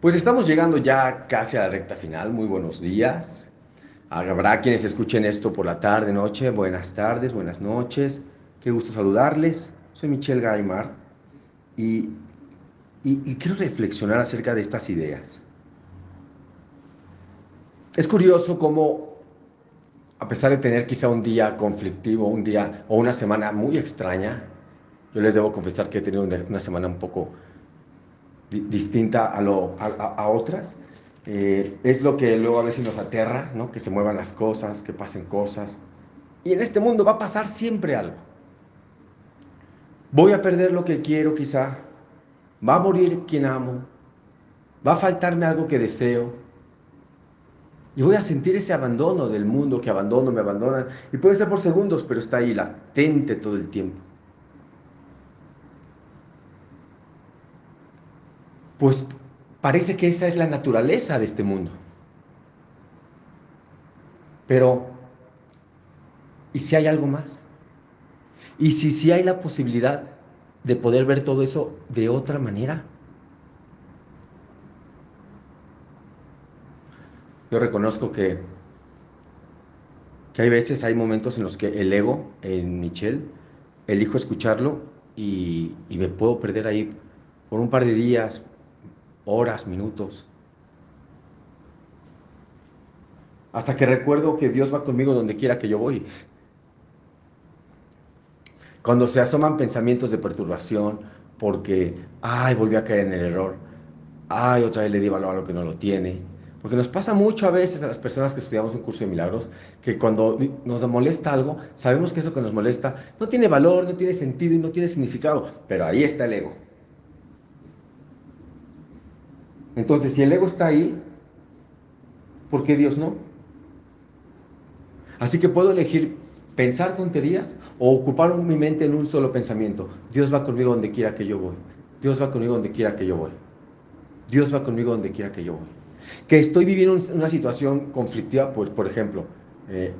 Pues estamos llegando ya casi a la recta final. Muy buenos días. Habrá quienes escuchen esto por la tarde, noche. Buenas tardes, buenas noches. Qué gusto saludarles. Soy Michelle Gaimar y, y, quiero reflexionar acerca de estas ideas. Es curioso cómo, a pesar de tener quizá un día conflictivo, un día o una semana muy extraña, yo les debo confesar que he tenido una semana un poco distinta a, lo, a, otras. Eh, es lo que luego a veces nos aterra, ¿no? que se muevan las cosas, que pasen cosas. Y en este mundo va a pasar siempre algo. Voy a perder lo que quiero quizá. Va a morir quien amo. Va a faltarme algo que deseo. Y voy a sentir ese abandono del mundo que abandono, me abandonan. Y puede ser por segundos, pero está ahí latente todo el tiempo. Pues parece que esa es la naturaleza de este mundo. Pero, ¿y si hay algo más? ¿Y si, si hay la posibilidad de poder ver todo eso de otra manera? Yo reconozco que, que hay veces, hay momentos en los que el ego, en Michelle, elijo escucharlo y, y me puedo perder ahí por un par de días, horas, minutos. Hasta que recuerdo que Dios va conmigo donde quiera que yo voy. Cuando se asoman pensamientos de perturbación, porque, ay, volví a caer en el error, ay, otra vez le di valor a lo que no lo tiene. Porque nos pasa mucho a veces a las personas que estudiamos un curso de milagros, que cuando nos molesta algo, sabemos que eso que nos molesta no tiene valor, no tiene sentido y no tiene significado, pero ahí está el ego. Entonces, si el ego está ahí, ¿por qué Dios no? Así que puedo elegir pensar tonterías o ocupar mi mente en un solo pensamiento. Dios va conmigo donde quiera que yo voy. Dios va conmigo donde quiera que yo voy. Dios va conmigo donde quiera que yo voy. Que estoy viviendo una situación conflictiva, pues por ejemplo, eh,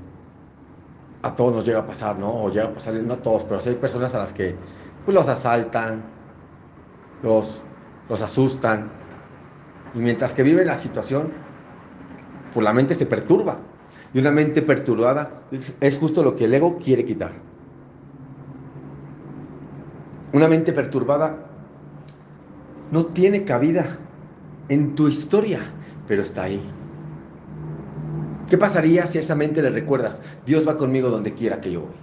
a todos nos llega a pasar, ¿no? O llega a pasar, no a todos, pero hay personas a las que pues, los asaltan, los, los asustan, y mientras que vive la situación, pues la mente se perturba. Y una mente perturbada es justo lo que el ego quiere quitar. Una mente perturbada no tiene cabida en tu historia, pero está ahí. ¿Qué pasaría si a esa mente le recuerdas, Dios va conmigo donde quiera que yo voy?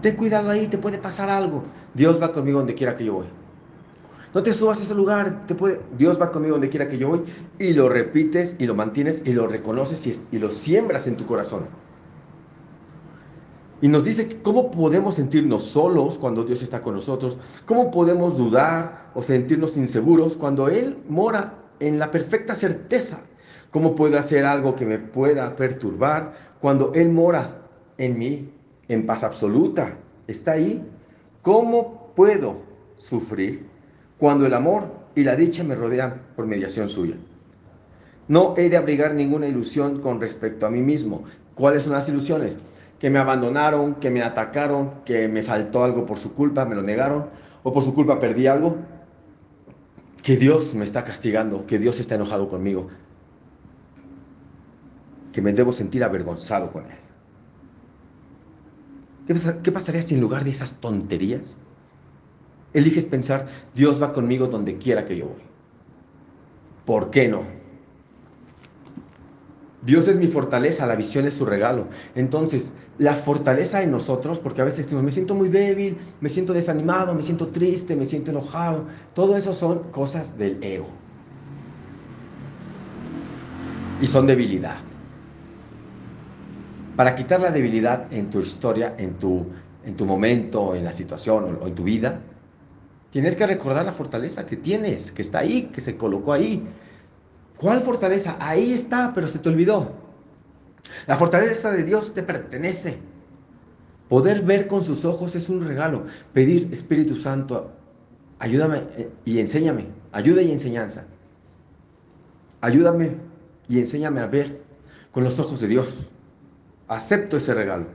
Ten cuidado ahí, te puede pasar algo. Dios va conmigo donde quiera que yo voy. No te subas a ese lugar, te puede, Dios va conmigo donde quiera que yo voy. Y lo repites y lo mantienes y lo reconoces y, lo siembras en tu corazón. Y nos dice cómo podemos sentirnos solos cuando Dios está con nosotros, cómo podemos dudar o sentirnos inseguros cuando Él mora en la perfecta certeza, cómo puedo hacer algo que me pueda perturbar cuando Él mora en mí en paz absoluta, está ahí, cómo puedo sufrir cuando el amor y la dicha me rodean por mediación suya. No he de abrigar ninguna ilusión con respecto a mí mismo. ¿Cuáles son las ilusiones? Que me abandonaron, que me atacaron, que me faltó algo por su culpa, me lo negaron, o por su culpa perdí algo. Que Dios me está castigando, que Dios está enojado conmigo, que me debo sentir avergonzado con Él. ¿Qué, pasaría si en lugar de esas tonterías eliges pensar, Dios va conmigo donde quiera que yo voy. ¿Por qué no? Dios es mi fortaleza, la visión es su regalo. Entonces, la fortaleza en nosotros, porque a veces decimos, me siento muy débil, me siento desanimado, me siento triste, me siento enojado, todo eso son cosas del ego. Y son debilidad. Para quitar la debilidad en tu historia, en tu, en tu momento, en la situación o en tu vida, Tienes que recordar la fortaleza que tienes, que está ahí, que se colocó ahí. ¿Cuál fortaleza? Ahí está, pero se te olvidó. La fortaleza de Dios te pertenece. Poder ver con sus ojos es un regalo. Pedir, Espíritu Santo, ayúdame eh, y enséñame. Ayuda y enseñanza. Ayúdame y enséñame a ver con los ojos de Dios. Acepto ese regalo.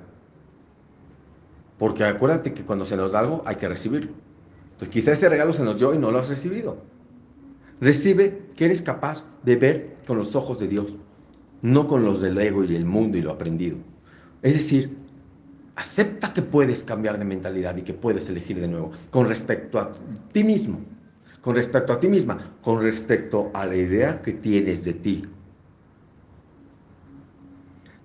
Porque acuérdate que cuando se nos da algo hay que recibirlo. Entonces quizá ese regalo se nos dio y no lo has recibido. Recibe que eres capaz de ver con los ojos de Dios, no con los del ego y el mundo y lo aprendido. Es decir, acepta que puedes cambiar de mentalidad y que puedes elegir de nuevo con respecto a ti mismo, con respecto a ti misma, con respecto a la idea que tienes de ti.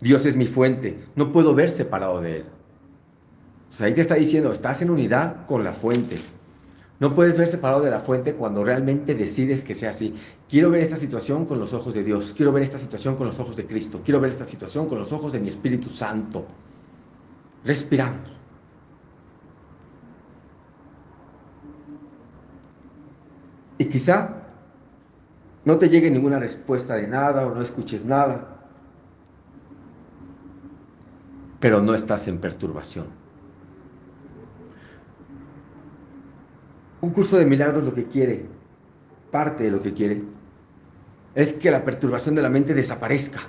Dios es mi fuente, no puedo ver separado de Él. O sea, ahí te está diciendo, estás en unidad con la fuente. No puedes ver separado de la fuente cuando realmente decides que sea así. Quiero ver esta situación con los ojos de Dios. Quiero ver esta situación con los ojos de Cristo. Quiero ver esta situación con los ojos de mi Espíritu Santo. Respiramos. Y quizá no te llegue ninguna respuesta de nada o no escuches nada. Pero no estás en perturbación. Un curso de milagros lo que quiere, parte de lo que quiere, es que la perturbación de la mente desaparezca.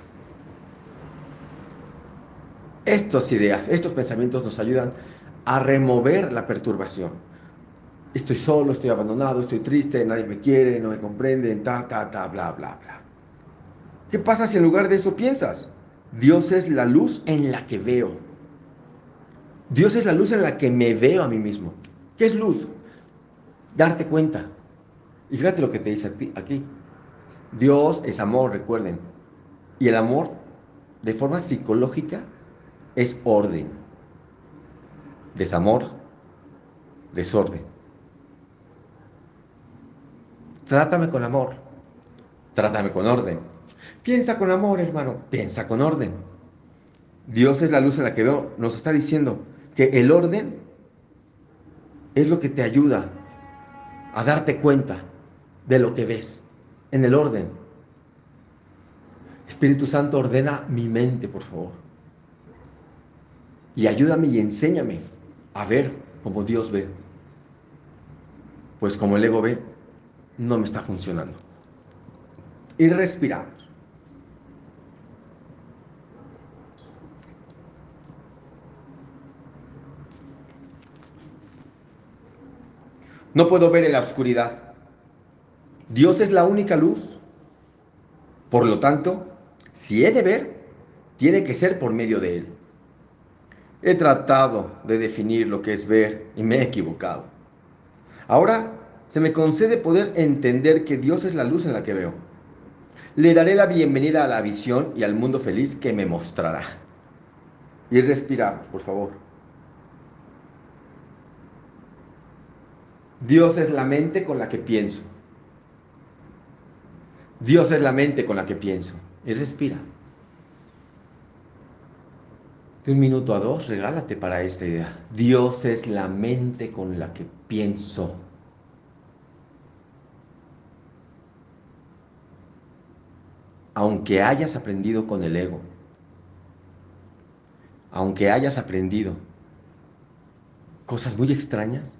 Estas ideas, estos pensamientos nos ayudan a remover la perturbación. Estoy solo, estoy abandonado, estoy triste, nadie me quiere, no me comprende, ta, ta, ta, bla, bla, bla. ¿Qué pasa si en lugar de eso piensas? Dios es la luz en la que veo. Dios es la luz en la que me veo a mí mismo. ¿Qué es luz? Darte cuenta. Y fíjate lo que te dice aquí. Dios es amor, recuerden. Y el amor, de forma psicológica, es orden. Desamor, desorden. Trátame con amor. Trátame con orden. Piensa con amor, hermano. Piensa con orden. Dios es la luz en la que veo. Nos está diciendo que el orden es lo que te ayuda a darte cuenta de lo que ves en el orden. Espíritu Santo, ordena mi mente, por favor. Y ayúdame y enséñame a ver como Dios ve. Pues como el ego ve, no me está funcionando. Y respiramos. No puedo ver en la oscuridad. Dios es la única luz. Por lo tanto, si he de ver, tiene que ser por medio de Él. He tratado de definir lo que es ver y me he equivocado. Ahora se me concede poder entender que Dios es la luz en la que veo. Le daré la bienvenida a la visión y al mundo feliz que me mostrará. Y respiramos, por favor. Dios es la mente con la que pienso. Dios es la mente con la que pienso. Y respira. De un minuto a dos, regálate para esta idea. Dios es la mente con la que pienso. Aunque hayas aprendido con el ego, aunque hayas aprendido cosas muy extrañas,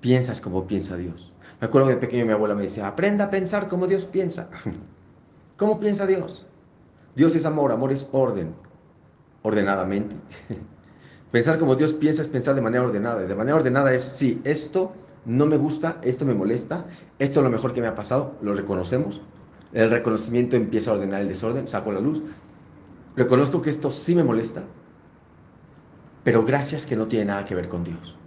piensas como piensa Dios. Me acuerdo que de pequeño mi abuela me decía, aprenda a pensar como Dios piensa. ¿Cómo piensa Dios? Dios es amor, amor es orden, ordenadamente. pensar como Dios piensa es pensar de manera ordenada. De manera ordenada es, sí, esto no me gusta, esto me molesta, esto es lo mejor que me ha pasado, lo reconocemos. El reconocimiento empieza a ordenar el desorden, saco la luz. Reconozco que esto sí me molesta, pero gracias que no tiene nada que ver con Dios.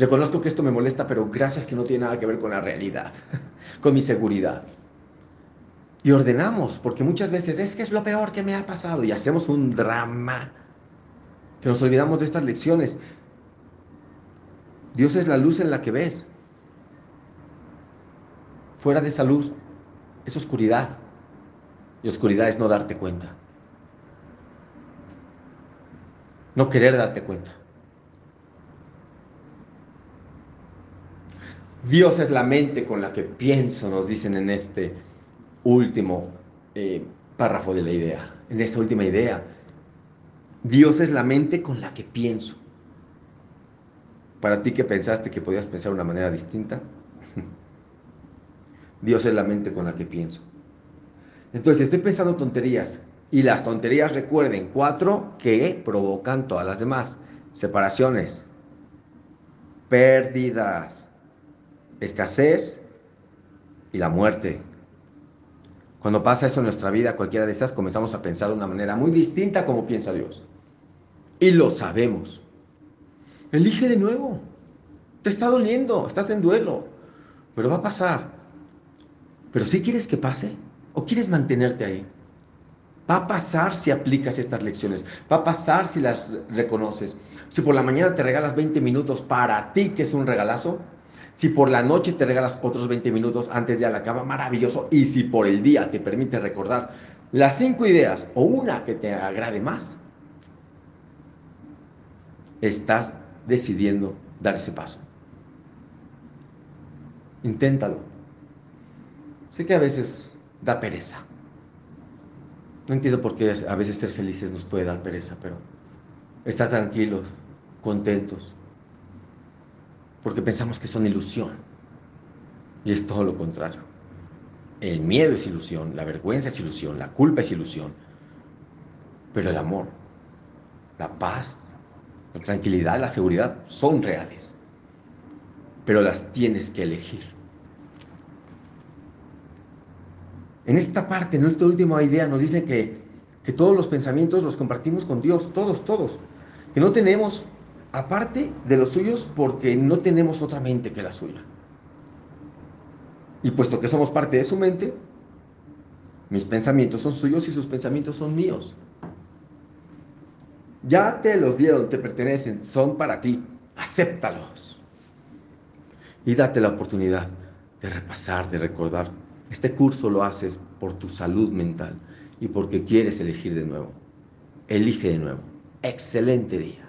Reconozco que esto me molesta, pero gracias que no tiene nada que ver con la realidad, con mi seguridad. Y ordenamos, porque muchas veces es que es lo peor que me ha pasado y hacemos un drama, que nos olvidamos de estas lecciones. Dios es la luz en la que ves. Fuera de esa luz es oscuridad. Y oscuridad es no darte cuenta. No querer darte cuenta. Dios es la mente con la que pienso, nos dicen en este último eh, párrafo de la idea, en esta última idea. Dios es la mente con la que pienso. Para ti que pensaste que podías pensar de una manera distinta, Dios es la mente con la que pienso. Entonces, estoy pensando tonterías. Y las tonterías, recuerden, cuatro que provocan todas las demás. Separaciones, pérdidas, escasez y la muerte. Cuando pasa eso en nuestra vida, cualquiera de esas, comenzamos a pensar de una manera muy distinta como piensa Dios. Y lo sabemos. Elige de nuevo. Te está doliendo, estás en duelo, pero va a pasar. Pero si quieres que pase o quieres mantenerte ahí. Va a pasar si aplicas estas lecciones. Va a pasar si las reconoces. Si por la mañana te regalas 20 minutos para ti, que es un regalazo. Si por la noche te regalas otros 20 minutos antes de la cama, maravilloso. Y si por el día te permite recordar las cinco ideas o una que te agrade más, estás decidiendo dar ese paso. Inténtalo. Sé que a veces da pereza. No entiendo por qué a veces ser felices nos puede dar pereza, pero estar tranquilos, contentos, porque pensamos que son ilusión. Y es todo lo contrario. El miedo es ilusión, la vergüenza es ilusión, la culpa es ilusión. Pero el amor, la paz, la tranquilidad, la seguridad son reales. Pero las tienes que elegir. En esta parte, en esta última idea, nos dice que, que todos los pensamientos los compartimos con Dios, todos, todos. Que no tenemos, aparte de los suyos, porque no tenemos otra mente que la suya. Y puesto que somos parte de su mente, mis pensamientos son suyos y sus pensamientos son míos. Ya te los dieron, te pertenecen, son para ti. Acéptalos. Y date la oportunidad de repasar, de recordar este curso lo haces por tu salud mental y porque quieres elegir de nuevo. Elige de nuevo. Excelente día.